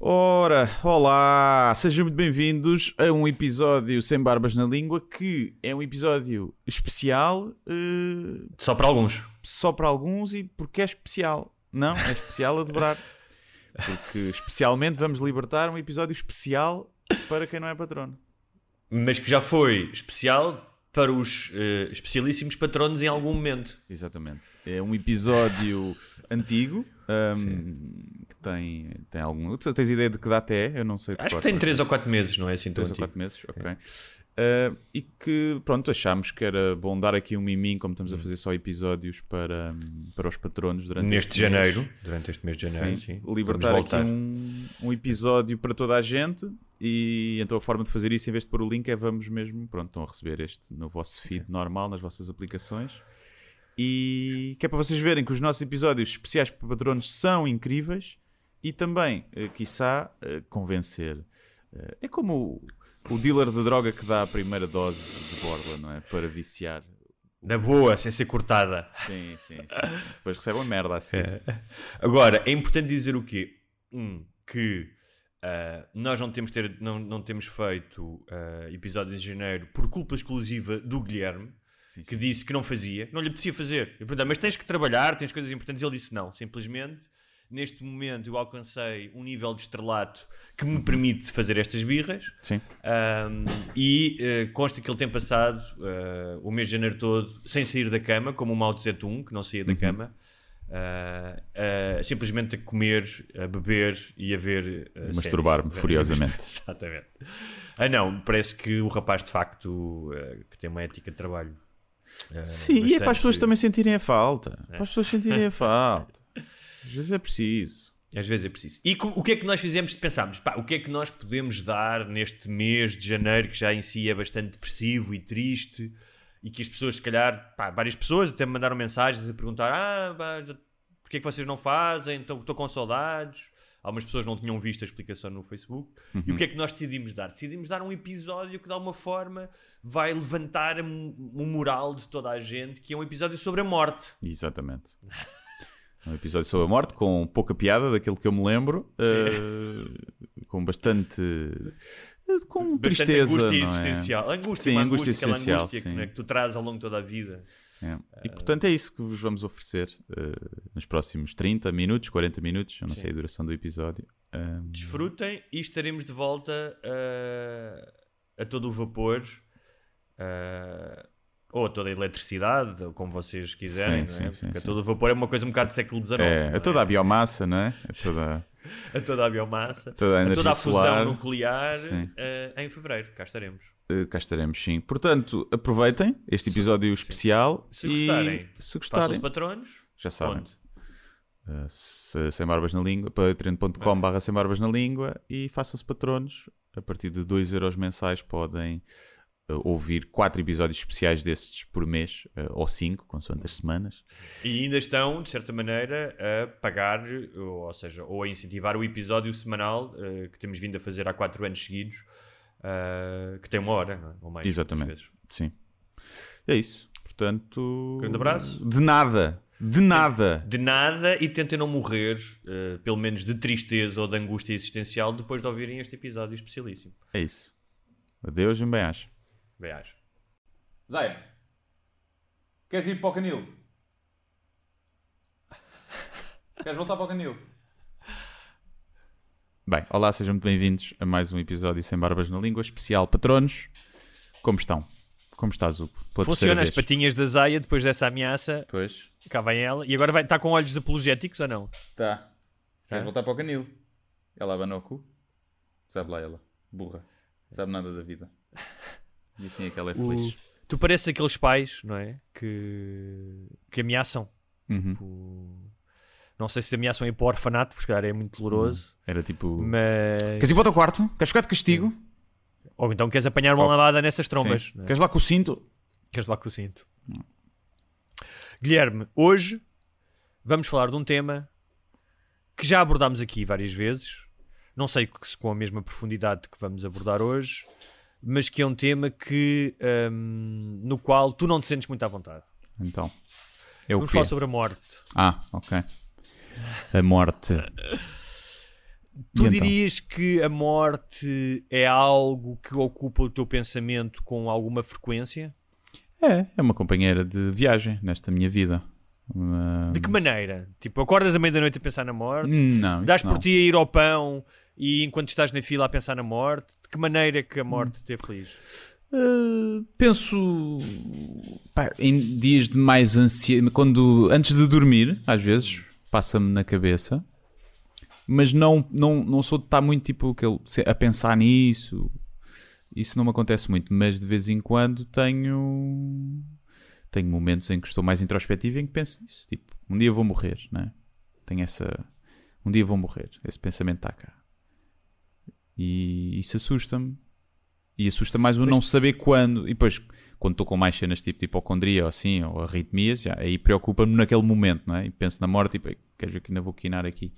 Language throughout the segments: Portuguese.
Ora, olá, sejam muito bem-vindos a um episódio sem barbas na língua que é um episódio especial eh, Só para alguns. só para alguns e porque é especial. Não, é especial a dobrar. Porque especialmente vamos libertar um episódio especial para quem não é patrono. Mas que já foi especial para os eh, especialíssimos patronos em algum momento. Exatamente. É um episódio antigo ahm, que tem, tem algum. Tu tens ideia de que data é? Eu não sei. Acho que tem mas- 3 ou 4 meses, não é assim tão 3 ou antigo. 4 meses, ok. Uh, e que, pronto, achámos que era bom dar aqui um miminho, como estamos a fazer só episódios para, hum, para os patronos durante Neste este mês. janeiro, durante este mês de janeiro, Sim, sim. libertar aqui um, um episódio para toda a gente e então a forma de fazer isso em vez de pôr o link é vamos mesmo, pronto, estão a receber este no vosso feed normal, nas vossas aplicações e que é para vocês verem que os nossos episódios especiais para patronos são incríveis e também, eh, quiçá, eh, convencer. Eh, é como o, o dealer de droga que dá a primeira dose de borla, não é? Para viciar. Na boa, sem ser cortada. Sim, sim, sim. Depois recebe uma merda assim. Agora, é importante dizer o quê? Um, que ah, nós não temos, ter, não, não temos feito ah, episódios em janeiro por culpa exclusiva do Guilherme, Sim, que disse que não fazia, não lhe apetecia fazer. Eu perguntei, mas tens que trabalhar, tens coisas importantes. Ele disse não, simplesmente. Neste momento eu alcancei um nível de estrelato que me permite fazer estas birras. Sim. Um, e eh, consta que ele tem passado eh, o mês de janeiro todo sem sair da cama, como o Mao Tse Tung, que não saía da cama, ah, ah, simplesmente a comer, a beber e a ver. ah, Masturbar-me furiosamente. Exatamente. Ah, não, parece que o rapaz de facto que tem uma ética de trabalho. Ah, Sim, e é para as pessoas também sentirem a falta. Para as pessoas sentirem a falta. Às vezes é preciso. Às vezes é preciso. E o que é que nós fizemos? Pensámos, pá, o que é que nós podemos dar neste mês de janeiro, que já em si é bastante depressivo e triste, e que as pessoas, se calhar, pá, várias pessoas até me mandaram mensagens a perguntar: ah, pá, porque é que vocês não fazem? Estou com saudades. Algumas pessoas não tinham visto a explicação no Facebook. E o que é que nós decidimos dar? Decidimos dar um episódio que, de alguma forma, vai levantar o o moral de toda a gente, que é um episódio sobre a morte. Exatamente. Um episódio sobre a morte com pouca piada, daquilo que eu me lembro, eh, com bastante. eh, com Bastante tristeza. angústia é? existencial. Angústia, Sim, angústia angústia, aquela existencial, angústia que, né, que tu trazes ao longo de toda a vida. É. E portanto é isso que vos vamos oferecer eh, nos próximos 30 minutos, 40 minutos, eu não Sim. sei a duração do episódio. Ah, Desfrutem e estaremos de volta a, a todo o vapor. a- ou toda a eletricidade, ou como vocês quiserem, Sim, é? sim, sim, porque a sim. todo o vapor é uma coisa um bocado do século XIX. é, é toda a biomassa, não é? É toda, a toda a biomassa, toda a a toda a fusão solar. nuclear eh, em fevereiro. Cá estaremos. Eh, cá estaremos, sim. Portanto, aproveitem este episódio especial Se gostarem, se gostarem, os patronos. já sabem. Uh, se- sem barbas na língua, patreon.com barra sem barbas na língua e façam-se patronos. A partir de 2 euros mensais podem uh, ouvir quatro episódios especiais destes por mês, uh, ou cinco, consoante as semanas. E ainda estão, de certa maneira, a pagar, ou, seja, ou a incentivar o episódio semanal eh, que temos vindo a fazer há quatro anos seguidos, eh, que tem uma hora, não é? ou mais. Exatamente. Sim. É isso. Portanto. Grande abraço. De nada. De nada. De nada e tentem não morrer, eh, pelo menos de tristeza ou de angústia existencial, depois de ouvirem este episódio especialíssimo. É isso. Adeus e um Beijo. Zé, queres ir para o canil? Queres voltar para o canil? Bem, olá, sejam muito bem-vindos a mais um episódio Sem Barbas na Língua, especial patronos. Como estão? Como estás, Hugo? Pela Funciona as vez. patinhas da Zaya depois dessa ameaça. Pois. Cá vem ela. E agora vai estar com olhos apologéticos ou não? Tá. Queres É? voltar para o canil? Ela abanou o cu? Sabe lá ela. Burra. Sabe nada da vida. E assim é que ela é O- feliz. Tu pareces aqueles pais, não é? Que, que ameaçam. Uhum. Tipo, Não sei se ameaçam ir para o orfanato, porque se calhar é muito doloroso. Era tipo... Mas. Queres ir para o teu quarto? Queres ficar de castigo? Ou então queres apanhar uma Oh. lavada nessas trombas. Sim. não é? Queres lá com o cinto? Queres lá com o cinto. Guilherme, hoje vamos falar de um tema que já abordámos aqui várias vezes. Não sei se com a mesma profundidade que vamos abordar hoje, mas que é um tema que hum, no qual tu não te sentes muito à vontade. Então. O vamos falar sobre a morte. Ah, ok. A morte. Tu E então? dirias que a morte é algo que ocupa o teu pensamento com alguma frequência? É, é uma companheira de viagem nesta minha vida. De que maneira? Tipo, acordas à meia-noite a pensar na morte? Não, Dás por não. ti a ir ao pão e enquanto estás na fila a pensar na morte? De que maneira é que a morte te é feliz? Uh, penso pá, em dias de mais ansiedade, quando antes de dormir, às vezes passa-me na cabeça, mas não, não, não sou de estar muito tipo aquele, a pensar nisso. Isso não me acontece muito, mas de vez em quando tenho tenho momentos em que estou mais introspectivo e em que penso nisso, tipo, um dia vou morrer, né? Tenho essa um dia vou morrer, esse pensamento está cá. E isso assusta-me. E assusta mais o Mas- não saber quando. E depois, quando estou com mais cenas tipo de hipocondria ou assim, ou arritmias, já, aí preocupa-me naquele momento, não é? E penso na morte e tipo, queres ver que ainda vou quinar aqui.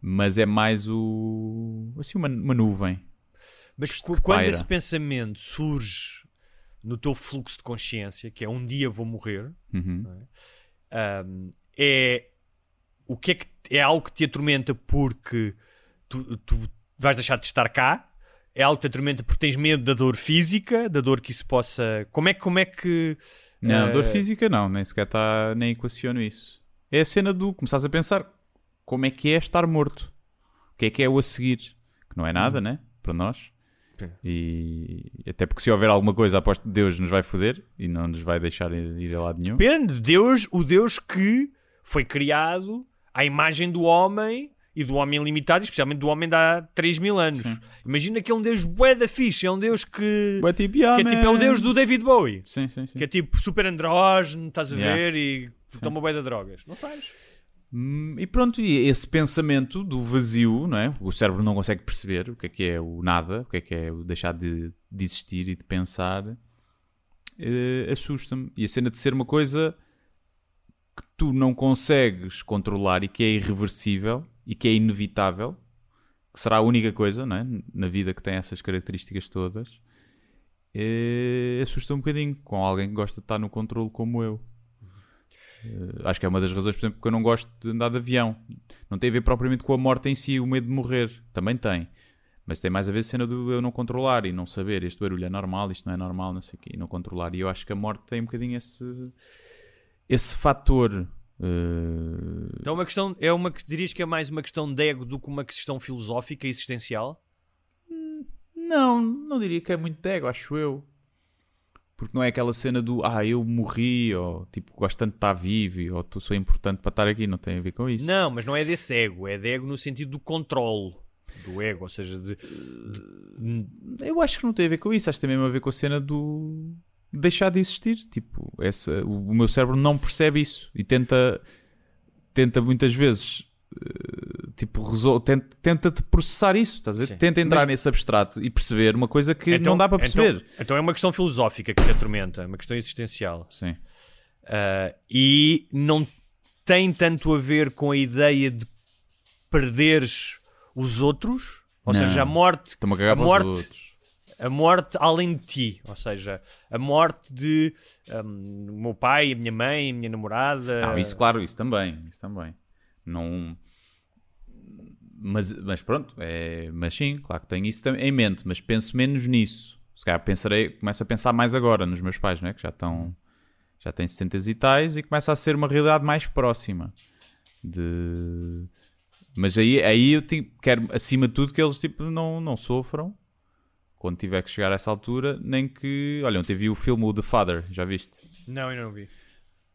Mas é mais o. assim, uma, uma nuvem. Mas quando paira. esse pensamento surge no teu fluxo de consciência, que é um dia vou morrer, Uhum. ahm, é o que é que é algo que te atormenta porque tu, tu vais deixar de estar cá? É algo que te atormenta porque tens medo da dor física, da dor que isso possa. Como é que como é que Não, eh, dor física não, nem sequer está. nem equaciono isso. É a cena do começares a pensar como é que é estar morto. O que é que é o a seguir? Que não é nada, né? Para nós. Sim. E até porque se houver alguma coisa, aposto que Deus nos vai foder e não nos vai deixar ir a lado nenhum. Depende, Deus, o Deus que foi criado à imagem do homem e do homem limitado, especialmente do homem de há 3 mil anos. Sim. Imagina que é um Deus bué da fixe, é um Deus que, Bué tipo, yeah, que é tipo é o. Deus do David Bowie. Sim, sim. Que é tipo super andrógeno, estás a Yeah. ver, e toma bué de drogas. Não sabes? Hum, E pronto, e esse pensamento do vazio, não é? O cérebro não consegue perceber o que é que é o nada, o que é que é o deixar de, de existir e de pensar, eh, assusta-me. E a cena de ser uma coisa que tu não consegues controlar e que é irreversível e que é inevitável, que será a única coisa, não é? Na vida que tem essas características todas, eh, assusta um bocadinho com alguém que gosta de estar no controle como eu. Eh, acho que é uma das razões, por exemplo, que eu não gosto de andar de avião. Não tem a ver propriamente com a morte em si, o medo de morrer. Também tem. Mas tem mais a ver a cena do eu não controlar e não saber. Este barulho é normal, isto não é normal, não sei o quê. E não controlar. E eu acho que a morte tem um bocadinho esse, esse fator. eh, Então é uma questão, é uma que dirias que é mais uma questão de ego do que uma questão filosófica e existencial? Não, não diria que é muito de ego, acho eu. Porque não é aquela cena do ah, eu morri, ou tipo, gosto tanto de estar vivo, ou tu sou importante para estar aqui, não tem a ver com isso. Não, mas não é desse ego, é de ego no sentido do controle do ego, ou seja, de, de- Eu acho que não tem a ver com isso, acho que tem mesmo a ver com a cena do deixar de existir. Tipo, essa, o, o meu cérebro não percebe isso e tenta, tenta muitas vezes. Tipo, resol... tenta, tenta de processar isso, estás a ver? Sim. Tenta entrar Mas- nesse abstrato e perceber uma coisa que Então- não dá para perceber. Então, então é uma questão filosófica que te atormenta, é uma questão existencial. Sim. Ah, e não tem tanto a ver com a ideia de perderes os outros, ou Não. seja, a morte, a A morte- a morte além de ti, ou seja, a morte de o meu pai, a minha mãe, a minha namorada. Não, isso claro, isso também, isso também. Não... Mas, mas pronto, é... mas sim, claro que tenho isso em mente, mas penso menos nisso. Se calhar pensarei, começo a pensar mais agora nos meus pais, né? que já estão, já têm 60 e tais e começa a ser uma realidade mais próxima. De... Mas aí, aí eu quero, acima de tudo, que eles tipo, não, não sofram quando tiver que chegar a essa altura, nem que. Olha, ontem vi o filme o The Father, já viste? Não, eu não vi.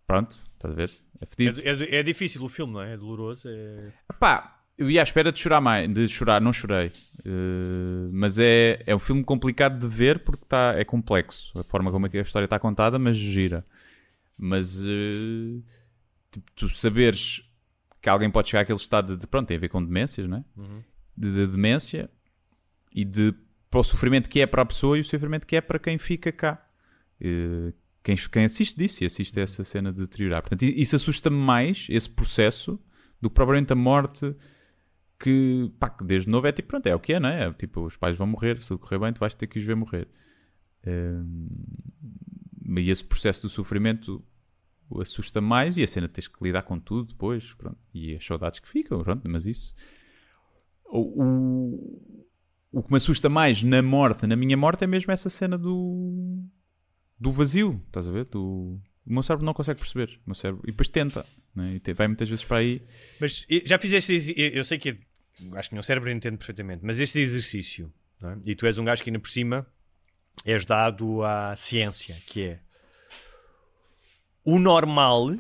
Pronto, estás a ver? É É, é- é difícil o filme, não é? É doloroso. É... Pá, eu ia à espera de chorar mais, de chorar, não chorei. Eh, mas é, é um filme complicado de ver porque tá, é complexo. A forma como é a história está contada, mas gira. Mas eh, tipo, tu saberes que alguém pode chegar àquele estado de, pronto, tem a ver com demências, não é? Uhum. De, de demência e de para o sofrimento que é para a pessoa e o sofrimento que é para quem fica cá. Eh, quem, quem assiste disso e assiste a essa cena de deteriorar. Portanto, isso assusta-me mais, esse processo, do que propriamente a morte que, pá, que desde novo é tipo, pronto, é o que é, não é? É Tipo, os pais vão morrer, se tudo correr bem, tu vais ter que os ver morrer. Hum, e esse processo do sofrimento assusta mais e a cena teres que lidar com tudo depois, pronto, e as saudades que ficam, pronto, mas isso. o, o, o que me assusta mais na morte, na minha morte, é mesmo essa cena do, do vazio. Estás a ver? Do, o meu cérebro não consegue perceber. O meu cérebro, e depois tenta. Né? E vai muitas vezes para aí. Mas já fizeste eu sei que acho que o meu cérebro entende perfeitamente, mas este exercício, é? e tu és um gajo que ainda por cima és dado à ciência, que é o normal,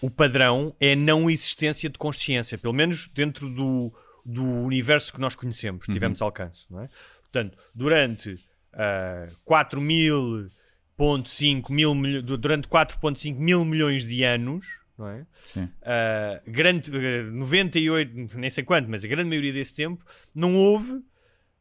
o padrão é a não existência de consciência, pelo menos dentro do, do universo que nós conhecemos, que tivemos alcance, não é? Portanto, durante ah, 4.000.5 mil milho- durante 4.5 mil milhões de anos, não é? Sim. Uh, grande, uh, 98, nem sei quanto, mas a grande maioria desse tempo, não houve,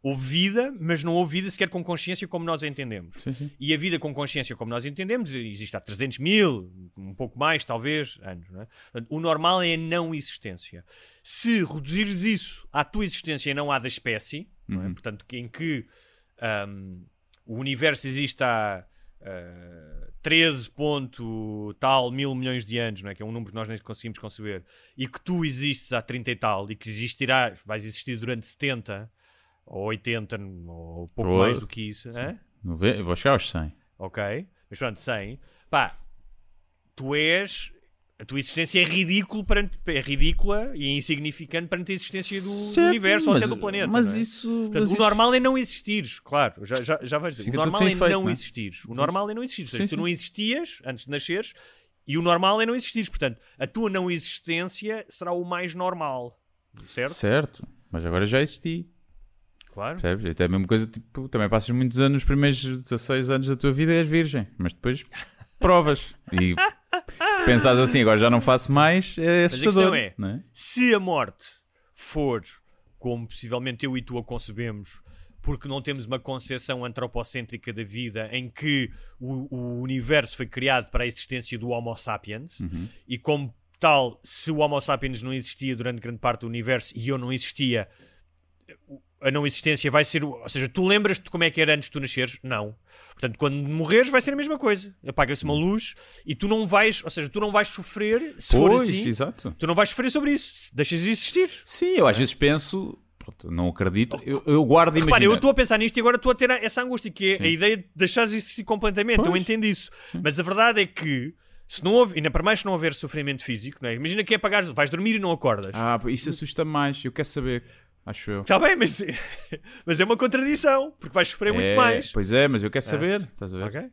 houve vida, mas não houve vida sequer com consciência como nós a entendemos. Sim, sim. E a vida com consciência como nós entendemos existe há 300 mil, um pouco mais, talvez, anos. É? Portanto, o normal é a não existência. Se reduzires isso à tua existência e não à da espécie, não é? portanto, em que ahm, o universo existe há ah, 13 ponto tal mil milhões de anos, não é? que é um número que nós nem conseguimos conceber, e que tu existes há 30 e tal, e que existirás, vais existir durante 70 ou 80 ou pouco Pois. mais do que isso? Nove- Vou chegar aos 100. ok? Mas pronto, 100. Pá, tu és. A tua existência é, ridículo perante, é ridícula e insignificante perante a existência do, Certo, universo ou até do planeta. Mas é? isso. Portanto, mas o isso- normal é não existires, claro, já, já, já vais dizer. O normal é não não é? existires. O normal é não existires. Sim, tu sim. não existias antes de nasceres e o normal é não existires. Portanto, a tua não existência será o mais normal. Certo? Certo. Mas agora já existi. Claro. Percebes? Até a mesma coisa, tipo, também passas muitos anos, os primeiros 16 anos da tua vida és virgem, mas depois provas. E pensares assim, agora já não faço mais, é questão assustador. é- não é? Se a morte for como possivelmente eu e tu a concebemos, porque não temos uma concepção antropocêntrica da vida em que o, o universo foi criado para a existência do Homo sapiens Uhum. e como tal, se o Homo sapiens não existia durante grande parte do universo e eu não existia, a não existência vai ser. Ou seja, tu lembras-te de como é que era antes de tu nasceres? Não. Portanto, quando morreres, vai ser a mesma coisa. Apaga-se uma luz e tu não vais. Ou seja, tu não vais sofrer se for Pois, assim. exato. Tu não vais sofrer sobre isso. Deixas de existir. Sim, eu às vezes penso, pronto, não acredito, eu, eu guardo e Repara, eu estou a pensar nisto e agora estou a ter essa angústia, que é Sim. a ideia de deixares de existir completamente. Eu Pois. entendo isso. Mas a verdade é que, se não houver, ainda para mais se não houver sofrimento físico, não é? imagina que é apagar, vais dormir e não acordas. Ah, isso assusta mais, eu quero saber, acho eu. Está bem, mas, mas é uma contradição, porque vais sofrer muito É, mais. Pois é, mas eu quero saber, estás a ver? Ok?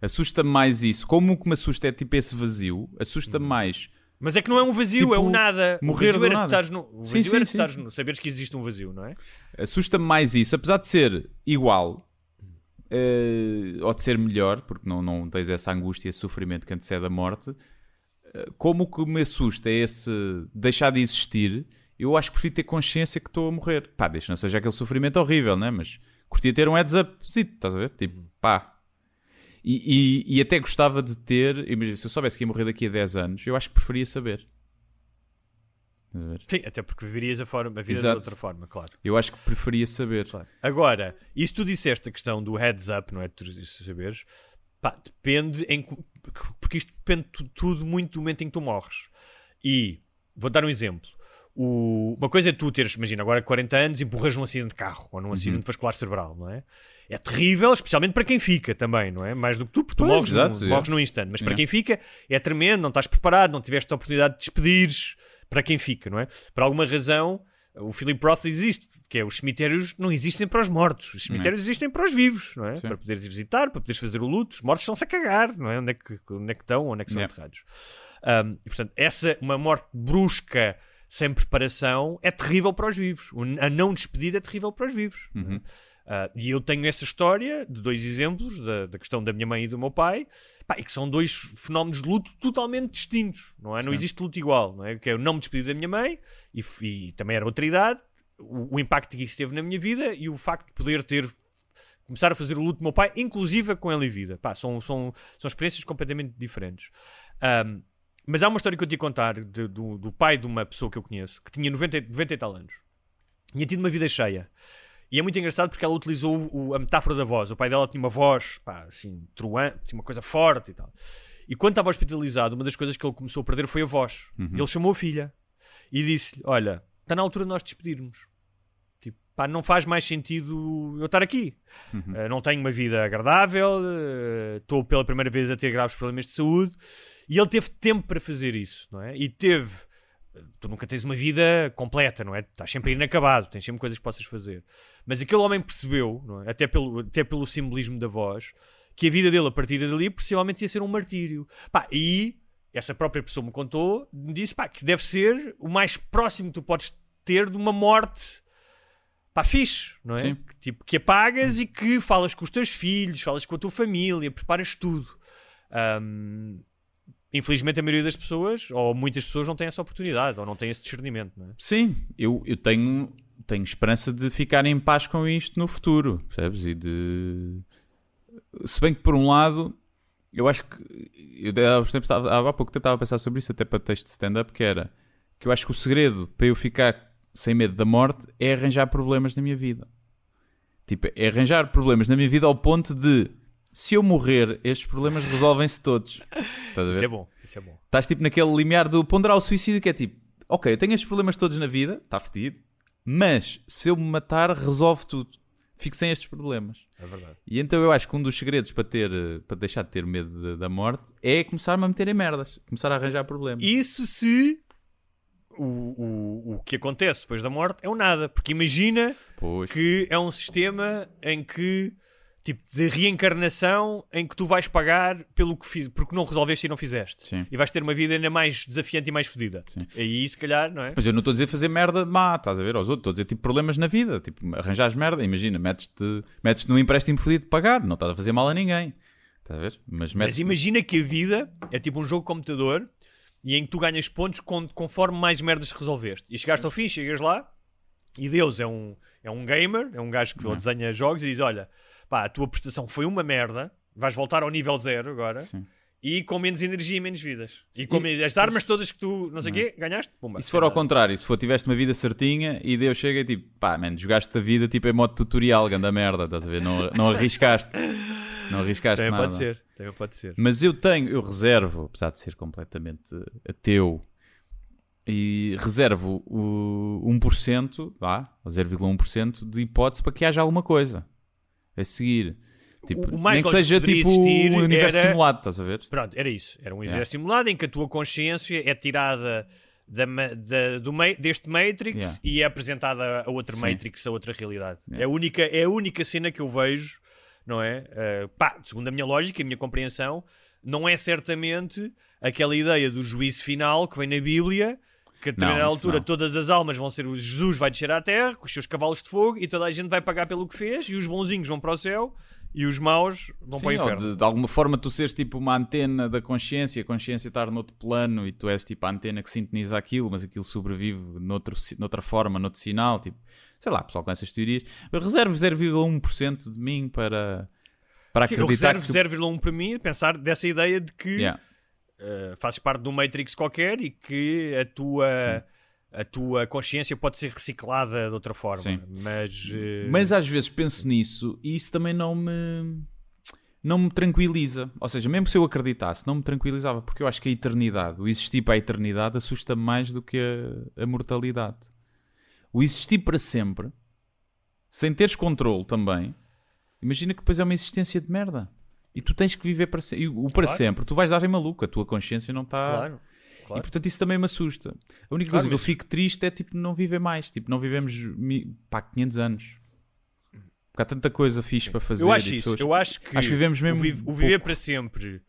Assusta-me mais isso. Como o que me assusta é tipo esse vazio, assusta-me Uhum. mais. Mas é que não é um vazio, é um Tipo, nada. morrer o vazio era nada. no, o vazio sim, era sim, estares sim. no, saberes que existe um vazio, não é? Assusta-me mais isso, apesar de ser igual eh, ou de ser melhor, porque não, não tens essa angústia, esse sofrimento que antecede a morte. eh, como o que me assusta é esse deixar de existir, eu acho que prefiro ter consciência que estou a morrer. Pá, deixa não seja aquele sofrimento horrível, né? Mas curtia ter um heads up, estás a ver? Tipo, pá. E, e- e até gostava de ter, imagina, se eu soubesse que ia morrer daqui a 10 anos, eu acho que preferia saber. Sim, até porque viverias a, forma, a vida de Exato. outra forma, claro. Eu acho que preferia saber. Claro. Agora, isso tu disseste a questão do heads up, não é? Tu saberes, pá, depende em. Porque isto depende tu- tudo muito do momento em que tu morres. E vou dar um exemplo. O- uma coisa é tu teres, imagina, agora 40 anos e morres num acidente de carro ou num acidente vascular cerebral, não é? É terrível, especialmente para quem fica também, não é? Mais do que tu, porque tu Pois, morres, exato, num, é. morres num instante. Mas para É. quem fica, é tremendo, não estás preparado, não tiveste a oportunidade de despedires para quem fica, não é? Por alguma razão, o Philip Roth existe, que é os cemitérios não existem para os mortos, os cemitérios existem para os vivos, não é? Sim. Para poderes ir visitar, para poderes fazer o luto, os mortos estão-se a cagar, não é? Onde é que, onde é que estão, onde é que são Yeah. enterrados. Um, e portanto, essa, uma morte brusca, sem preparação, é terrível para os vivos. A não despedida é terrível para os vivos. é? Uhum. Ah, e eu tenho essa história de dois exemplos, da, da questão da minha mãe e do meu pai, pá, e que são dois fenómenos de luto totalmente distintos, não é? Não existe luto igual, não é? Que é eu não me despedir da minha mãe, e, e também era outra idade, o, o impacto que isso teve na minha vida e o facto de poder ter começar a fazer o luto do meu pai, inclusive com ele em vida. Pá, são, são, são experiências completamente diferentes. Ahm, mas há uma história que eu te ia contar de- do, do pai de uma pessoa que eu conheço, que tinha 90, e- 90 e tal anos. Tinha tido uma vida cheia. E é muito engraçado porque ela utilizou o- a metáfora da voz. O pai dela tinha uma voz, pá, assim, truante, tinha uma coisa forte e tal. E quando estava hospitalizado, uma das coisas que ele começou a perder foi a voz. Ele chamou a filha e disse-lhe: Olha, está na altura de nós despedirmos. Pá, não faz mais sentido eu estar aqui. Uh, não tenho uma vida agradável, uh, estou pela primeira vez a ter graves problemas de saúde. E ele teve tempo para fazer isso, não é? E teve. Tu nunca tens uma vida completa, não é? Estás sempre inacabado, tens sempre coisas que possas fazer. Mas aquele homem percebeu, é? até, pelo, até pelo simbolismo da voz, que a vida dele a partir dali possivelmente ia ser um martírio. Pá, e essa própria pessoa me contou, me disse pá, que deve ser o mais próximo que tu podes ter de uma morte pá, fixe, não é? Sim. Que, tipo, que apagas e que falas com os teus filhos, falas com a tua família, preparas tudo. Um, infelizmente a maioria das pessoas, ou muitas pessoas, não têm essa oportunidade, ou não têm esse discernimento, não é? Sim, eu, eu tenho, tenho esperança de ficar em paz com isto no futuro, percebes? E de. Se bem que por um lado, eu acho que. Eu há, tempos há pouco tempo estava a pensar sobre isso, até para texto de stand-up, que era que eu acho que o segredo para eu ficar sem medo da morte é arranjar problemas na minha vida. Tipo, é arranjar problemas na minha vida ao ponto de se eu morrer, estes problemas resolvem-se todos. Estás a ver? Isso é bom, isso é bom. Estás tipo naquele limiar do ponderar o suicídio que é tipo, ok, eu tenho estes problemas todos na vida, está fodido, mas se eu me matar, resolve tudo. Fico sem estes problemas. É verdade. E então eu acho que um dos segredos para, ter, para deixar de ter medo de- da morte é começar-me a meter em merdas, começar a arranjar problemas. Isso se o, o, o que acontece depois da morte é o nada. Porque imagina Pois. que é um sistema em que tipo de reencarnação em que tu vais pagar pelo que fiz, porque não resolveste e não fizeste. Sim. E vais ter uma vida ainda mais desafiante e mais fodida. Aí se calhar, não é? Mas eu não estou a dizer fazer merda má, estás a ver, aos outros. Estou a dizer tipo problemas na vida, tipo arranjares merda. Imagina, metes-te metes num empréstimo fodido de pagar, não estás a fazer mal a ninguém. Estás a ver? Mas, Mas metes imagina que a vida é tipo um jogo de computador e em que tu ganhas pontos con- conforme mais merdas resolveste. E chegaste ao fim, chegas lá e Deus é um, é um gamer, é um gajo que Uhum. desenha jogos e diz: Olha, pá, a tua prestação foi uma merda, vais voltar ao nível zero agora. Sim. E com menos energia e menos vidas. E com as armas todas que tu, não sei o quê, ganhaste, pumba. E se for ao contrário, se for tiveste uma vida certinha e Deus chega e tipo, pá, man, jogaste a vida tipo em modo tutorial, ganda merda, estás a ver? Não, não arriscaste. Não arriscaste Também nada. pode ser, também pode ser. Mas eu tenho, eu reservo, apesar de ser completamente ateu, e reservo o 1%, vá, ou 0,1% de hipótese para que haja alguma coisa a seguir. Tipo, O- mais nem que seja que tipo um universo era- simulado, estás a ver? Pronto, era isso. Era um universo Yeah. simulado em que a tua consciência é tirada da, da- do deste Matrix Yeah. e é apresentada a outra Sim. Matrix, a outra realidade. Yeah. É, a única, é a única cena que eu vejo, não é? Uh, pá, segundo a minha lógica e a minha compreensão, não é certamente aquela ideia do juízo final que vem na Bíblia. Que a determinada isso altura não. todas as almas vão ser. o Jesus vai descer à terra com os seus cavalos de fogo e toda a gente vai pagar pelo que fez, e os bonzinhos vão para o céu e os maus vão para o inferno. de, de alguma forma tu seres tipo uma antena da consciência, a consciência estar noutro plano e tu és tipo a antena que sintoniza aquilo, mas aquilo sobrevive noutro, noutra forma, noutro sinal, tipo, sei lá, pessoal com essas teorias. Eu reservo 0,1% de mim para, para Sim, eu acreditar reservo que... 0,1 para mim, pensar dessa ideia de que Yeah. uh, fazes parte de um Matrix qualquer e que a tua, a tua consciência pode ser reciclada de outra forma. Sim. Mas, uh, Mas às vezes penso nisso e isso também não me não me tranquiliza. Ou seja, mesmo se eu acreditasse, não me tranquilizava, porque eu acho que a eternidade, o existir para a eternidade, assusta-me mais do que a, a mortalidade. O existir para sempre, sem teres controle também, imagina que depois é uma existência de merda. E tu tens que viver para sempre. E o para Claro. sempre, tu vais dar em maluco, a tua consciência não está. claro, E claro. portanto isso também me assusta. A única coisa que eu mas- fico triste é tipo não viver mais. Tipo, não vivemos pá, 500 anos. Porque há tanta coisa fixe para fazer. eu acho e isso. pessoas- Eu acho que, Acho que vivemos mesmo o, vi- o viver pouco. para sempre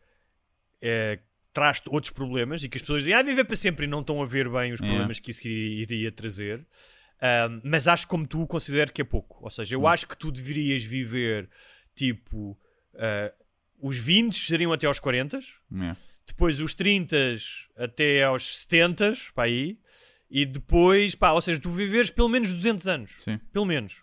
é, traz outros problemas e que as pessoas dizem ah, viver para sempre e não estão a ver bem os É. problemas que isso iria trazer. Ahm, mas acho como tu considero que é pouco. Ou seja, eu Hum. acho que tu deverias viver tipo ah, os 20 seriam até aos 40, É. depois os 30 até aos 70, para aí, e depois, pá, ou seja, tu viveres pelo menos 200 anos. Sim. Pelo menos.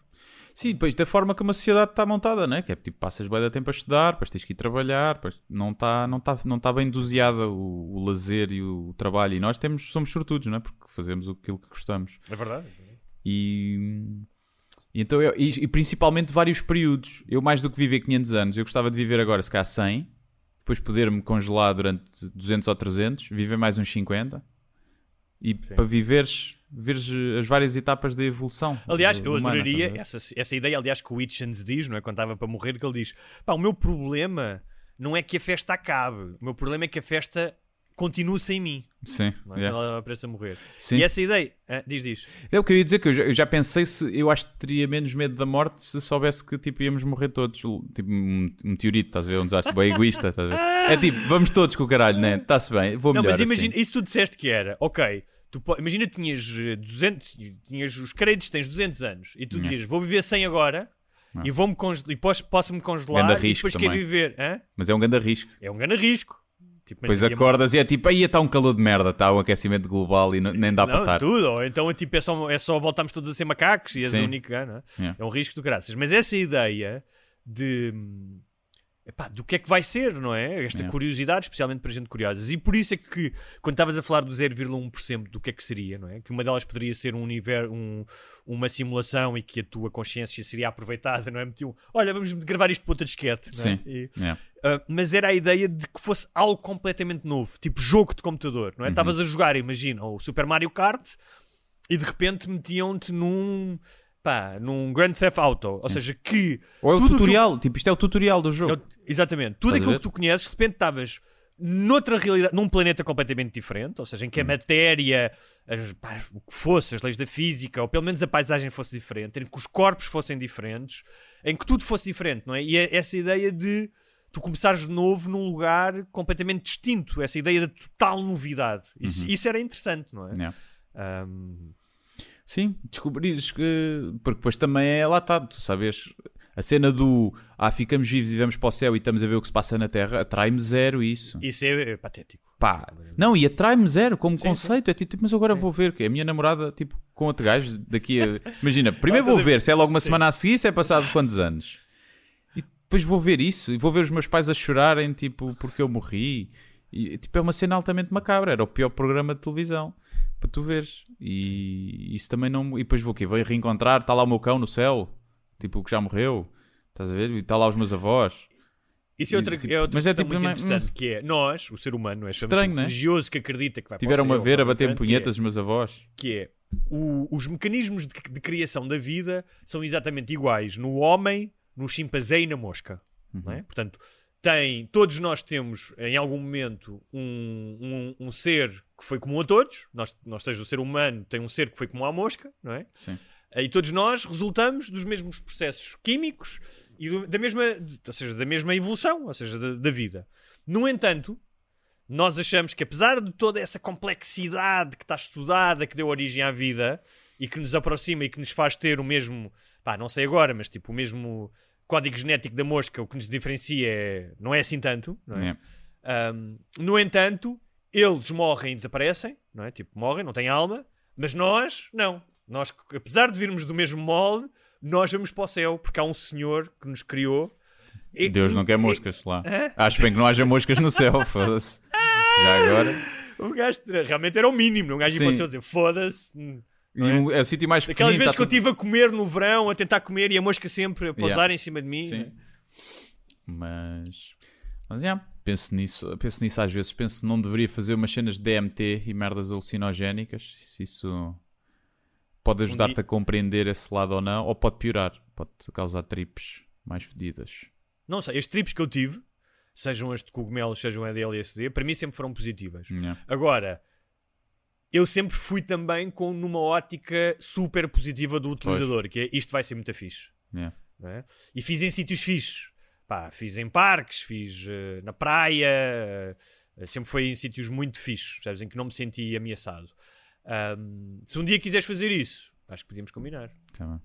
Sim, depois da forma como a sociedade está montada, né? que é tipo, passas bem da tempo a estudar, depois tens que ir trabalhar, depois não está não tá, não tá bem doseada o, o lazer e o, trabalho. E nós temos, somos sortudos, não é? porque fazemos aquilo que gostamos. É verdade. E, então eu- e, e principalmente vários períodos. Eu, mais do que viver 500 anos, eu gostava de viver agora, se calhar 100, depois poder-me congelar durante 200 ou 300, viver mais uns 50 e para viveres, veres as várias etapas da evolução. Aliás, do- eu humana, adoraria essa, essa ideia, aliás, que o Hitchens diz, não é? Quando estava para morrer, que ele diz: pá, o meu problema não é que a festa acabe, o meu problema é que a festa continue sem mim, Sim, não é? yeah. Ela aparece a morrer. Sim. E essa ideia, ah, diz, diz. É o que eu ia dizer, que eu já, eu já pensei se eu acho que teria menos medo da morte se soubesse que tipo, íamos morrer todos. Tipo um meteorito, estás a ver? Um desastre bem egoísta, estás a ver? É tipo, vamos todos com o caralho, né? Está-se bem, vou Não, melhor mas imagina, assim. isso tu disseste que era, ok. Tu, imagina tinhas eh, 200, tinhas os créditos, tens 200 anos e tu dizias vou viver 100 agora e, vou-me conge- e posso, posso-me congelar Ganda e risco depois quero também. viver. Hã? Mas é um grande risco. É um grande risco. Tipo, Depois acordas e é tipo, aí está um calor de merda, está um aquecimento global e não- nem dá para Não, estar. tudo. Ou então é tipo, é só, é só voltarmos todos a ser macacos e és Sim. o único que ganha. Yeah. É um risco do graças. Mas essa ideia de. Epá, do que é que vai ser, não é? Esta Yeah. curiosidade, especialmente para gente curiosa. E por isso é que, quando estavas a falar do 0,1% do que é que seria, não é? Que uma delas poderia ser um universo, um- uma simulação e que a tua consciência seria aproveitada, não é? Metiam, olha, vamos gravar isto para outra disquete. não é? Sim. E- Yeah. Uh, mas era a ideia de que fosse algo completamente novo, tipo jogo de computador, Uhum. não é? Estavas a jogar, imagina, o Super Mario Kart e de repente metiam-te num, pá, num Grand Theft Auto, ou seja, que Ou é o tutorial, tipo, isto é o tutorial do jogo. eu- exatamente, tudo aquilo que tu conheces, de repente estavas noutra realidade, num planeta completamente diferente, ou seja, em que a Hum. matéria, as- pá, o que fosse, as leis da física, ou pelo menos a paisagem fosse diferente, em que os corpos fossem diferentes, em que tudo fosse diferente, não é? E é essa ideia de tu começares de novo num lugar completamente distinto, essa ideia de total novidade. Isso, Uhum. isso era interessante, não é? Yeah. Sim, descobrires que. Porque depois também é lá está, tu sabes. A cena do ah, ficamos vivos e vamos para o céu e estamos a ver o que se passa na Terra, atrai-me zero isso. isso é, é patético. Pá, não, e atrai-me zero como Sim, conceito. É tipo, mas agora vou ver que a minha namorada, tipo, com outro gajo, daqui a. Imagina, primeiro vou tudo ver se é logo uma semana a seguir, se é passado quantos anos. E depois vou ver isso e vou ver os meus pais a chorarem, tipo, porque eu morri. E, tipo, é uma cena altamente macabra. Era o pior programa de televisão para tu veres. E isso também não. E depois vou o quê? Vou reencontrar, está lá o meu cão no céu, tipo, que já morreu. Estás a ver? E está lá os meus avós. Isso é outra, Tipo, é outra mas é tipo muito também- interessante, que é nós, o ser humano, não é? Estranho, o não é? religioso que acredita que vai para o Tiveram-me a céu, ver a bater é- punhetas os meus avós. que é o- os mecanismos de, de criação da vida são exatamente iguais no homem, no chimpanzé e na mosca. Não Uhum. é? Portanto, tem, todos nós temos em algum momento um, um, um ser que foi comum a todos. Nós, nós seja o ser humano tem um ser que foi comum à mosca, não é? Sim. E todos nós resultamos dos mesmos processos químicos e do- da mesma, ou seja, da mesma evolução, ou seja, da, da vida. No entanto, nós achamos que apesar de toda essa complexidade que está estudada, que deu origem à vida e que nos aproxima e que nos faz ter o mesmo, pá, não sei agora, mas tipo o mesmo código genético da mosca, o que nos diferencia é, não é assim tanto, não é? É. Um, no entanto, eles morrem e desaparecem, não é? Tipo, morrem, não têm alma, mas nós, não. Nós, apesar de virmos do mesmo molde, nós vamos para o céu, porque há um senhor que nos criou. E- Deus não quer e- moscas lá. Acho bem que não haja moscas no céu, foda-se. Já agora. O gajo realmente era o mínimo? Um gajo ia para o céu dizer foda-se. E um- é o sítio mais pequeno. Aquelas vezes que eu estive a comer no verão, a tentar comer e a mosca sempre a pousar em cima de mim. Sim. né? Mas. Mas, já, penso nisso, penso nisso às vezes. Penso não deveria fazer umas cenas de DMT e merdas alucinogénicas. Se isso pode ajudar-te a compreender esse lado ou não, ou pode piorar. Pode causar tripes mais fedidas. Não sei, as trips que eu tive, sejam as de cogumelos, sejam a de LSD, para mim sempre foram positivas. Yeah. Agora, eu sempre fui também com numa ótica super positiva do utilizador, que é isto vai ser muito fixe. Yeah. é? E fiz em sítios fixes. Pá, fiz em parques, fiz eh, na praia, eh, sempre foi em sítios muito fixes, sabes, em que não me senti ameaçado. Ahm, se um dia quiseres fazer isso, acho que podíamos combinar. Tá bem.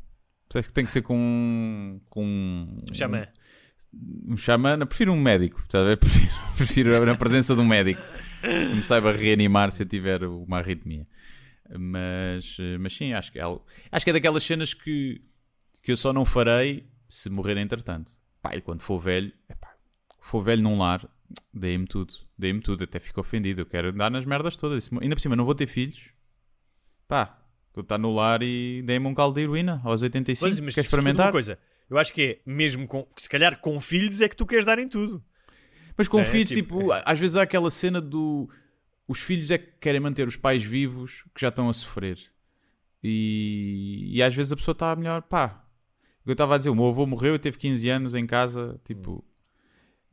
Que tem que ser com. com um xamã, não, prefiro um médico, a ver? Prefiro, prefiro na presença de um médico que me saiba reanimar se eu tiver uma arritmia. Mas, mas sim, acho que, é acho que é daquelas cenas que, que eu só não farei se morrer entretanto. Pá, e quando for velho, epá, for velho num lar, dei-me tudo, dei-me tudo, até fico ofendido. Eu quero andar nas merdas todas. Ainda por cima, não vou ter filhos, pá, vou estar no lar e dei-me um caldo de heroína aos 85. Pois, mas Quer experimentar? Uma coisa, eu acho que é mesmo com, se calhar com filhos é que tu queres dar em tudo. Mas com É, filhos, tipo- tipo, às vezes há aquela cena do os filhos é que querem manter os pais vivos que já estão a sofrer. E, e às vezes a pessoa está melhor, pá. Eu estava a dizer, o meu avô morreu e teve 15 anos em casa, tipo,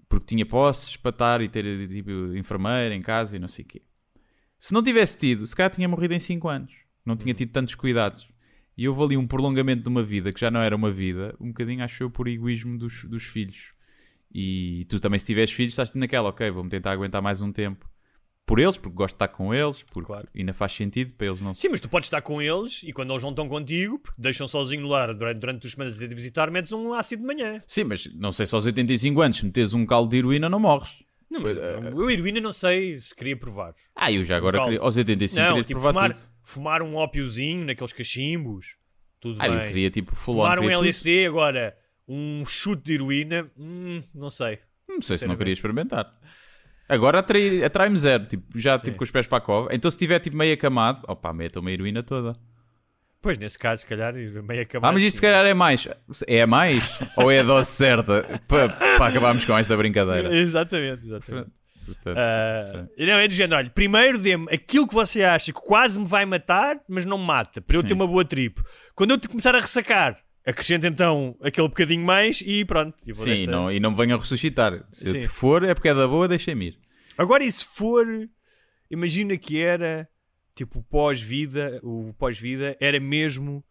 porque tinha posses para estar e ter tipo, enfermeira em casa e não sei o quê. Se não tivesse tido, se calhar tinha morrido em 5 anos. Não tinha tido tantos cuidados. E houve ali um prolongamento de uma vida que já não era uma vida, um bocadinho, acho eu, por egoísmo dos, dos filhos. E tu também, se tiveres filhos, estás naquela, ok, vou-me tentar aguentar mais um tempo. Por eles, porque gosto de estar com eles, porque Claro. ainda faz sentido para eles não. Sim, mas tu podes estar com eles e quando eles não estão contigo, porque deixam sozinho no lar durante, durante as semanas de visitar, metes um ácido de manhã. Sim, mas não sei se aos 85 anos, se metes um caldo de heroína, não morres. Não, mas, eu, heroína, não sei se queria provar. Ah, eu já agora, queria, aos 85, não, queria tipo, provar fumar, tudo. fumar um ópiozinho naqueles cachimbos, tudo Ah, bem. eu queria tipo full. Fumar um queria tudo. LSD, agora, um chute de heroína, hum, não sei. Não sei se não queria experimentar. Agora atrai- atrai-me zero, tipo, já tipo com os pés para a cova. Então se tiver tipo meio acamado, opá, meta uma heroína toda. Pois, nesse caso, se calhar, meio acabado. Ah, mas isto se calhar é mais. É mais? ou é a dose certa para, para acabarmos com esta brincadeira? Exatamente, exatamente. Portanto, sim. não, é género, olha, primeiro dê-me aquilo que você acha que quase me vai matar, mas não me mata, para eu Sim. ter uma boa trip. Quando eu te começar a ressacar, acrescenta então aquele bocadinho mais e pronto. e Sim, desta- não, e não me venham ressuscitar. Se Sim. for, é porque é da boa, deixem-me ir. Agora, e se for, imagina que era tipo o pós-vida, o pós-vida era mesmo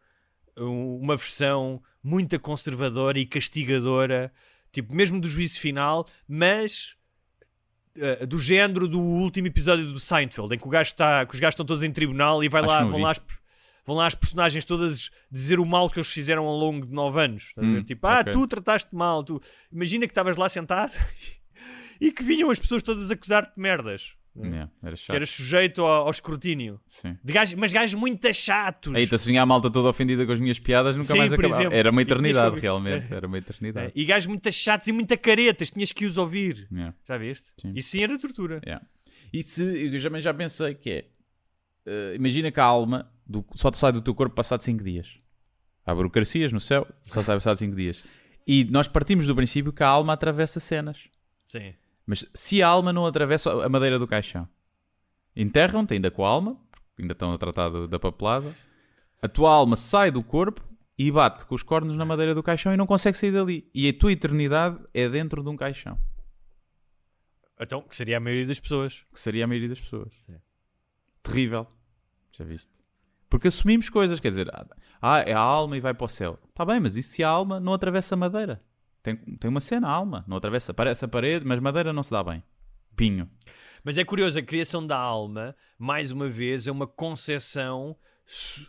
um- uma versão muito conservadora e castigadora, tipo, mesmo do juízo final, mas eh, do género do último episódio do Seinfeld, em que, o gajo está, que os gajos estão todos em tribunal e vai Acho lá, vão vi. lá, vão lá as personagens todas dizer o mal que eles fizeram ao longo de nove anos. Hum, tipo, ah, ok. tu trataste mal, tu... imagina que estavas lá sentado e que vinham as pessoas todas acusar-te de merdas. Yeah, era chato. Que eras sujeito ao, ao escrutínio. Gajos, mas gajos muito chatos. Aí, então se vinha a malta toda ofendida com as minhas piadas, nunca Sim, mais acabava. exemplo. Era uma eternidade, realmente. É. Era uma É, eternidade. E gajos muito chatos e muito caretas, tinhas que os ouvir. Yeah. Já viste? Sim. Isso sim era tortura. Yeah. E se, eu também já pensei que é, eh, imagina que a alma do- só te sai do teu corpo passado 5 dias. Há burocracias no céu, só sai passado 5 dias. E nós partimos do princípio que a alma atravessa cenas. Sim. Mas se a alma não atravessa a madeira do caixão, enterram-te ainda com a alma, porque ainda estão a tratar do- da papelada, a tua alma sai do corpo e bate com os cornos na madeira do caixão e não consegue sair dali. E a tua eternidade é dentro de um caixão, Então, que seria a maioria das pessoas. que seria a maioria das pessoas. É. Terrível. Já viste? Porque assumimos coisas, quer dizer, ah, é a alma e vai para o céu. Está bem, mas e se a alma não atravessa a madeira? Tem, tem uma cena, a alma, não atravessa, parece a parede, mas madeira não se dá bem. Pinho. Mas é curioso, a criação da alma, mais uma vez, é uma concepção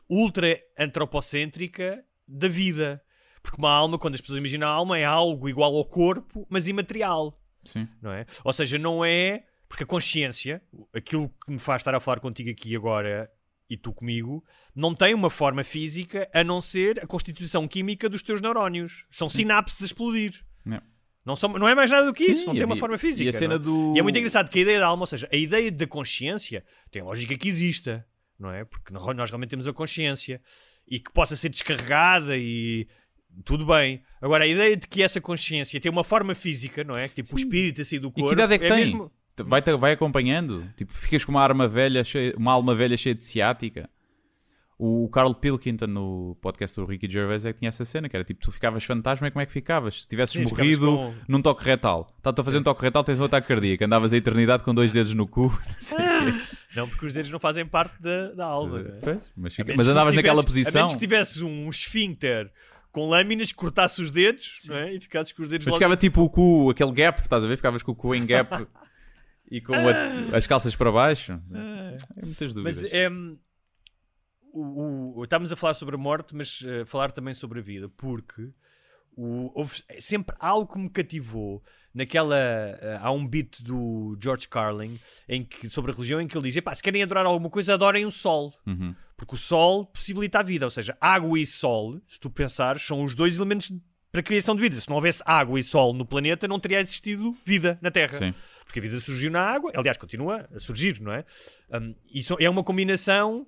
ultra antropocêntrica da vida. Porque uma alma, quando as pessoas imaginam a alma, é algo igual ao corpo, mas imaterial. Sim. não é? Ou seja, não é porque a consciência, aquilo que me faz estar a falar contigo aqui agora e tu comigo, não tem uma forma física a não ser a constituição química dos teus neurónios. São sinapses a explodir. Yeah. Não, são, não é mais nada do que isso, Sim, não tem uma forma física. E a cena não é? do. E é muito engraçado que a ideia da alma, ou seja, a ideia da consciência, tem lógica que exista, não é? Porque nós realmente temos a consciência e que possa ser descarregada e tudo bem. Agora, a ideia de que essa consciência tem uma forma física, não é? Tipo, o espírito a sair do E corpo. que idade é que tem? mesmo- Vai, vai acompanhando? Tipo, ficas com uma arma velha, cheia- uma alma velha cheia de ciática. O Carl Pilkington no podcast do Ricky Gervais é que tinha essa cena, que era tipo, tu ficavas fantasma e como é que ficavas? Se tivesses Sim, morrido com- num toque retal. Está-te a fazer um toque retal, tens um ataque cardíaco. Andavas a eternidade com dois dedos no cu. Não sei o quê. Não, porque os dedos não fazem parte da, da alma. é? Pois, mas, A fica- mas andavas naquela A posição. menos que tivesses um esfíncter com lâminas cortasse os dedos é? e ficasses com os dedos Mas logo- ficava tipo o cu, aquele gap, estás a ver? Ficavas com o cu em gap e com a- as calças para baixo. É muitas dúvidas. Mas. O, o- estávamos a falar sobre a morte, mas eh, falar também sobre a vida, porque o, houve sempre algo que me cativou naquela. eh, há um beat do George Carlin em que, sobre a religião em que ele diz: "Epá, se querem adorar alguma coisa, adorem o sol. Uhum. Porque o sol possibilita a vida, ou seja, água e sol, se tu pensares, são os dois elementos para a criação de vida. Se não houvesse água e sol no planeta, não teria existido vida na Terra. Sim. Porque a vida surgiu na água, aliás, continua a surgir, não é? Um, isso é uma combinação.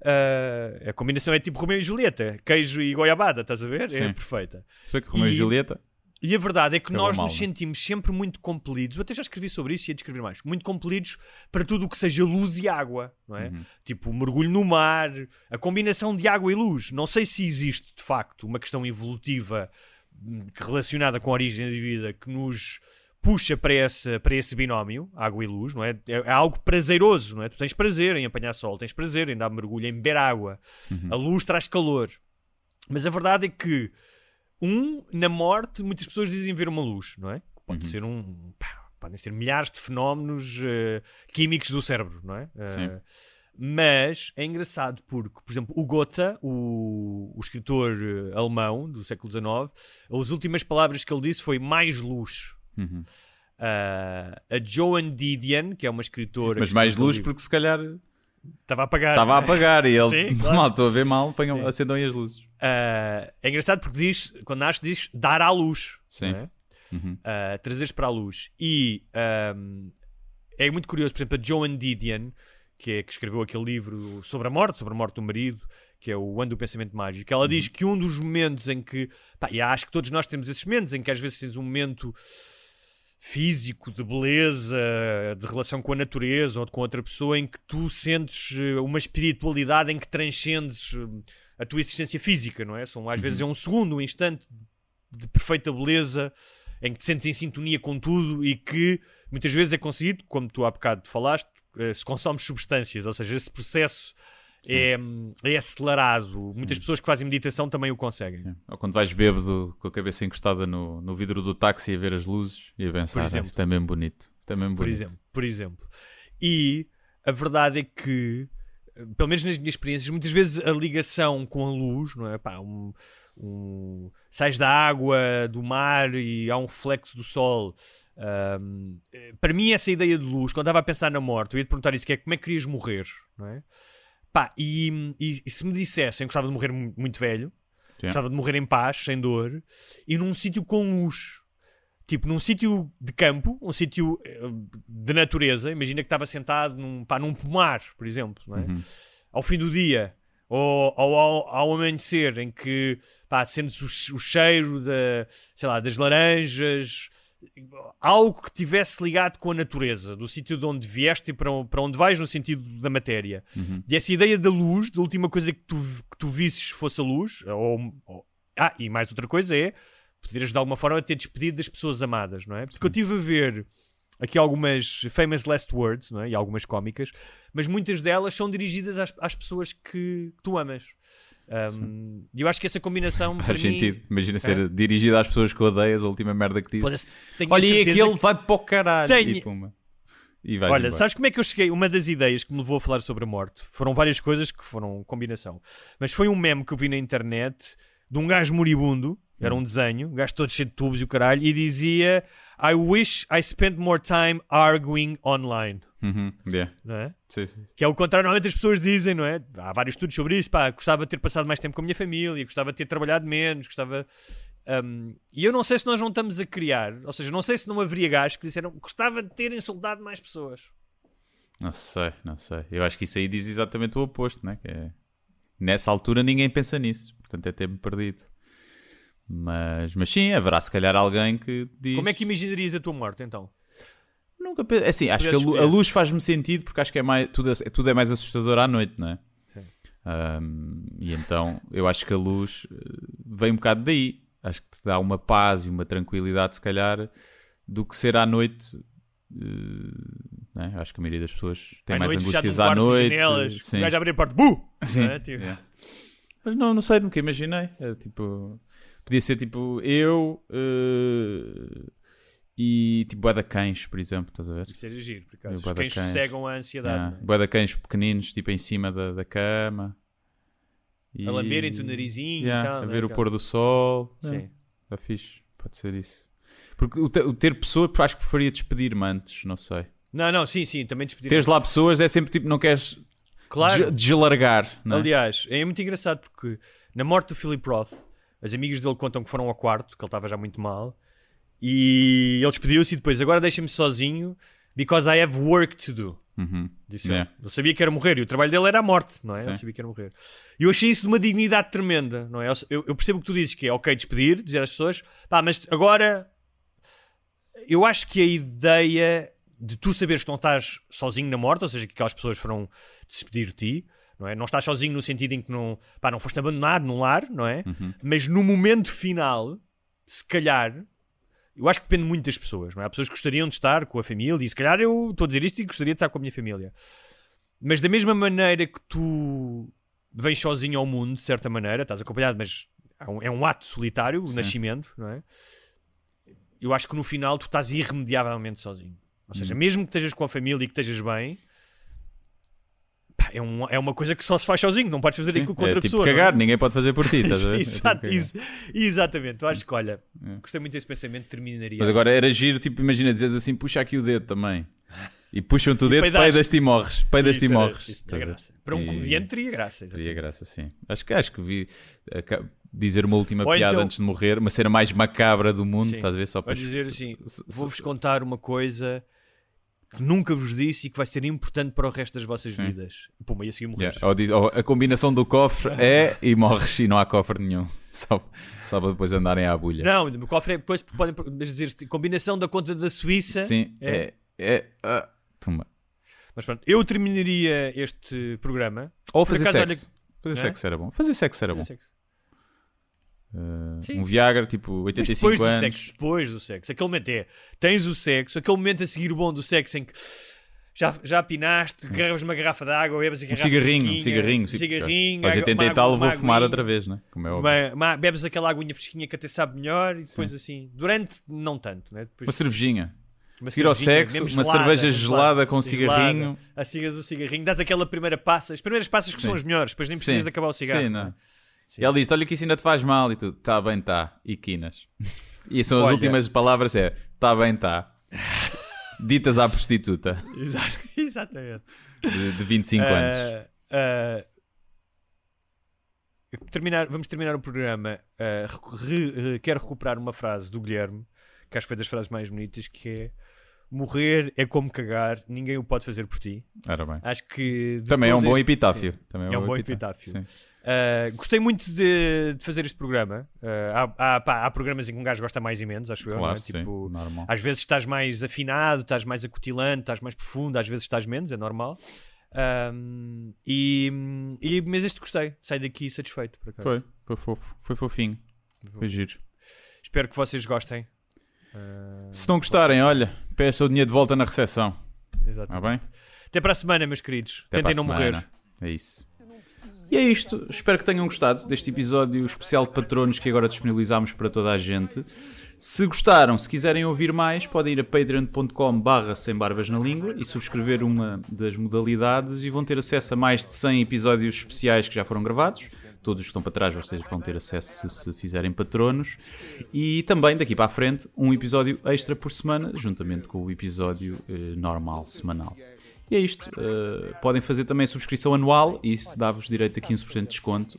uh, a combinação é tipo Romeu e Julieta, queijo e goiabada, estás a ver? É Sim. perfeita. Se bem que Romeu e E- Julieta. E a verdade é que nós mal, nos é? sentimos sempre muito compelidos, eu até já escrevi sobre isso e ia descrever mais, muito compelidos para tudo o que seja luz e água, não é? Uhum. Tipo, o mergulho no mar, a combinação de água e luz. Não sei se existe, de facto, uma questão evolutiva relacionada com a origem da vida que nos puxa para esse, para esse binómio, água e luz, não é? é? é algo prazeroso, não é? Tu tens prazer em apanhar sol, tens prazer em dar mergulho, em beber água. Uhum. A luz traz calor. Mas a verdade é que, um, na morte, muitas pessoas dizem ver uma luz, não é? Pode Uhum. ser um. pá, podem ser milhares de fenómenos eh, químicos do cérebro, não é? Eh, Sim. Mas é engraçado porque, por exemplo, o Goethe, o, o escritor eh, alemão do século XIX, as últimas palavras que ele disse foi mais luz. Uhum. Ah, a Joan Didion, que é uma escritora. Mas mais luz porque se calhar Estava a apagar. estava a apagar e ele, Sim, claro. mal, estou a ver mal, Sim. acendam aí as luzes. Ah, é engraçado porque diz, quando nasce, diz dar à luz. Sim. é? Uhum. uh, trazeres para a luz. E um, é muito curioso, por exemplo, a Joan Didion, que, é, que escreveu aquele livro sobre a morte, sobre a morte do marido, que é o Ano do Pensamento Mágico, ela diz que um dos momentos em que, pá, e acho que todos nós temos esses momentos, em que às vezes tens um momento físico, de beleza, de relação com a natureza ou com outra pessoa, em que tu sentes eh, uma espiritualidade em que transcendes eh, a tua existência física, não é? São, às vezes é um segundo, um instante de perfeita beleza em que te sentes em sintonia com tudo e que muitas vezes é conseguido, como tu há bocado falaste, eh, se consomes substâncias, ou seja, esse processo é, é acelerado. Muitas pessoas que fazem meditação também o conseguem. Ou quando vais bêbado com a cabeça encostada no, no vidro do táxi a ver as luzes e a pensar, "Ah, exemplo. isto é mesmo bonito. Isto é mesmo por bonito. exemplo, por exemplo. E a verdade é que, eh, pelo menos nas minhas experiências, muitas vezes a ligação com a luz, não é? Pá, um, um- sais da água, do mar e há um reflexo do sol. Eh, para mim, essa ideia de luz, quando estava a pensar na morte, eu ia te perguntar isso: que é como é que querias morrer, não é? Pá, e, e- e se me dissessem que gostava de morrer mu- muito velho, Sim. gostava de morrer em paz, sem dor, e num sítio com luz. Tipo, num sítio de campo, um sítio eh, de natureza, imagina que estava sentado num, pá, num pomar, por exemplo, é? Uhum. ao fim do dia, ou, ou ao, ao amanhecer, em que pá, sentes o, o cheiro da, sei lá, das laranjas, algo que tivesse ligado com a natureza, do sítio de onde vieste e para, para onde vais, no sentido da matéria. Uhum. E essa ideia da luz, da última coisa que tu, que tu visses fosse a luz, ou, ou- ah, e mais outra coisa é poderes de alguma forma ter despedido das pessoas amadas, não é? Porque eu estive a ver aqui algumas famous last words, não é? E algumas cómicas, mas muitas delas são dirigidas às, às pessoas que, que tu amas. Um, E eu acho que essa combinação Faz mim, sentido. Imagina ser dirigido às pessoas que odeias, a última merda que dizes. Olha, e aquele vai para o caralho. Tenho- E pumba. E Olha, embora. sabes como é que eu cheguei? Uma das ideias que me levou a falar sobre a morte foram várias coisas que foram combinação. Mas foi um meme que eu vi na internet de um gajo moribundo, era Hum. um desenho, um gajo todo cheio de tubos e o caralho, e dizia I wish I spent more time arguing online. Uhum, yeah. Não é? Sim, sim. Que é o contrário, normalmente as pessoas dizem, não é? Há vários estudos sobre isso, pá, gostava de ter passado mais tempo com a minha família, gostava de ter trabalhado menos, gostava. um, e eu não sei se nós não estamos a criar, ou seja, não sei se não haveria gajos que disseram gostava de ter insultado mais pessoas. Não sei, não sei. Eu acho que isso aí diz exatamente o oposto, né? Que é... Nessa altura ninguém pensa nisso. Portanto é ter-me perdido. Mas, mas sim, haverá se calhar alguém que diz. Como é que imaginarias a tua morte então? Nunca pe- é Assim, acho que a, lu- a luz faz-me sentido porque acho que é mais, tudo, é- tudo é mais assustador à noite, não é? Sim. Ahm, e então eu acho que a luz eh, vem um bocado daí. Acho que te dá uma paz e uma tranquilidade, se calhar, do que ser à noite. eh, não é? Acho que a maioria das pessoas tem à mais noite, angústias à noite. janelas, sim. o gajo abre a porta, bu! Sim, é? Tipo, yeah. Mas não, não sei, nunca imaginei. É, tipo, podia ser tipo eu eh, e tipo bué da cães, por exemplo, estás a ver? Isso era giro, por Eu acaso. Os cães sossegam a ansiedade. Yeah. é? Cães pequeninos, tipo em cima da, da cama. E... A lamberem-te o narizinho Yeah, tal, A né, ver o pôr do sol. Sim. É, Está fixe, pode ser isso. Porque o, te- o ter pessoa, acho que preferia despedir-me antes, não sei. Não, não, sim, sim, também despedir. Teres lá pessoas é sempre tipo, não queres Claro. des- deslargar, não é? Aliás, é muito engraçado porque na morte do Philip Roth, as amigas dele contam que foram ao quarto, que ele estava já muito mal, e ele despediu-se e depois, agora deixa-me sozinho, because I have work to do. Uhum. Disse Yeah. ele. Ele sabia que era morrer e o trabalho dele era a morte, não é? Sim. Ele sabia que era morrer. E eu achei isso de uma dignidade tremenda, não é? Eu, eu percebo o que tu dizes, que é ok despedir, dizer às pessoas, pá, mas agora eu acho que a ideia de tu saberes que não estás sozinho na morte, ou seja, que aquelas pessoas foram despedir de ti, não é? Não estás sozinho no sentido em que não, pá, não foste abandonado num lar, não é? Uhum. Mas no momento final, se calhar, eu acho que depende muito das pessoas, não é? Há pessoas que gostariam de estar com a família e se calhar eu estou a dizer isto e gostaria de estar com a minha família. Mas da mesma maneira que tu vens sozinho ao mundo, de certa maneira, estás acompanhado, mas é um, ato solitário, o Sim. nascimento, não é? Eu acho que no final tu estás irremediavelmente sozinho. Ou seja, Hum. mesmo que estejas com a família e que estejas bem, é, um- é uma coisa que só se faz sozinho, não podes fazer Sim, aquilo com é outra tipo pessoa. não é? cagar, ninguém pode fazer por ti, estás a ver? É tipo Exato, cagar. ex- exatamente. Eu acho que, olha, É. gostei muito desse pensamento, terminaria. Mas agora era giro, tipo, imagina dizes assim, puxa aqui o dedo também. E puxam-te o dedo, peidaste. e morres. Peidas-te e morres. isso teria graça. Para um comediante teria graça. Teria exatamente. graça, sim. Acho que, acho que vi aca- dizer uma última Ou piada então- antes de morrer, uma cena mais macabra do mundo, Sim. estás a ver? Só para. Dizer assim: vou-vos contar uma coisa que nunca vos disse e que vai ser importante para o resto das vossas Sim. vidas. Puma, e a seguir morres. Yeah, ou di- ou a combinação do cofre é e morres e não há cofre nenhum. Só, só para depois andarem à agulha. Não, o cofre é depois podem dizer combinação da conta da Suíça. Sim, é. é, ah, toma. Mas pronto, eu terminaria este programa. Ou fazer acaso, sexo. Fazer Hã? sexo era bom. Fazer sexo era bom. Sexo. Uh, Sim. um Viagra, tipo Mas 85 depois do anos. sexo, depois do sexo, aquele momento é, tens o sexo, aquele momento a seguir o bom do sexo em que já, já apinaste, carregas uma garrafa de água, bebes a Um garrafa cigarrinho, um fresquinha, cigarrinho. um cigarrinho, Aos água- 80 uma e tal vou uma fumar outra vez, né? Como é óbvio. uma- uma- bebes aquela aguinha fresquinha que até sabe melhor e depois assim, durante não tanto, né? Depois, Uma cervejinha. uma Seguir ao sexo, uma cerveja gelada com um gelada. cigarrinho. Assigas o cigarrinho, dás aquela primeira passa, as primeiras passas que Sim. são as melhores, depois nem precisas Sim. de acabar o cigarro. Sim, não é? não. Sim. E ela disse: Olha que isso ainda te faz mal e tu, tá bem, tá. E quinas. E são as Olha. últimas palavras: é tá bem, tá. Ditas à prostituta Exato- Exatamente. de, de 25 anos. Ah, ah, terminar, vamos terminar o programa. Recu- re- re- quero recuperar uma frase do Guilherme, que acho que foi das frases mais bonitas, que é morrer é como cagar, ninguém o pode fazer por ti. Ora bem. Acho que Também é um bom epitáfio. Sim. Também É um bom epitáfio. Ah, gostei muito de, de fazer este programa. Ah, há, há, pá, há programas em que um gajo gosta mais e menos, acho eu. é? Claro, sim. Tipo, Normal. às vezes estás mais afinado, estás mais acutilante, estás mais profundo, às vezes estás menos, é normal. Ahm, e, e- mas este gostei, saio daqui satisfeito. Por acaso. Foi, foi fofo. Foi fofinho. Foi giro. Espero que vocês gostem. Ah, Se não gostarem, olha, peça o dinheiro de volta na recepção. exato. Está bem? Até para a semana, meus queridos. Até para Tentem não semana. morrer. É isso. E é isto. Espero que tenham gostado deste episódio especial de patronos que agora disponibilizámos para toda a gente. Se gostaram, se quiserem ouvir mais, podem ir a patreon.com barra sem barbas na língua e subscrever uma das modalidades e vão ter acesso a mais de 100 episódios especiais que já foram gravados. Todos os que estão para trás vocês vão ter acesso se, se fizerem patronos. E também, daqui para a frente, um episódio extra por semana, juntamente com o episódio eh, normal, semanal. E é isto. Uh, podem fazer também subscrição anual e isso dá-vos direito a 15% de desconto.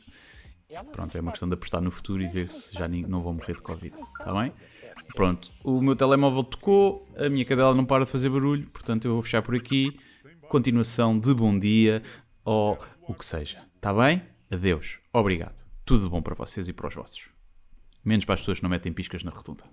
Pronto, é uma questão de apostar no futuro e ver se já não vão morrer de Covid. Está bem? Pronto, o meu telemóvel tocou, a minha cadela não para de fazer barulho, portanto eu vou fechar por aqui. Continuação de bom dia ou o que seja. Está bem? Adeus. Obrigado. Tudo bom para vocês e para os vossos. Menos para as pessoas que não metem piscas na rotunda.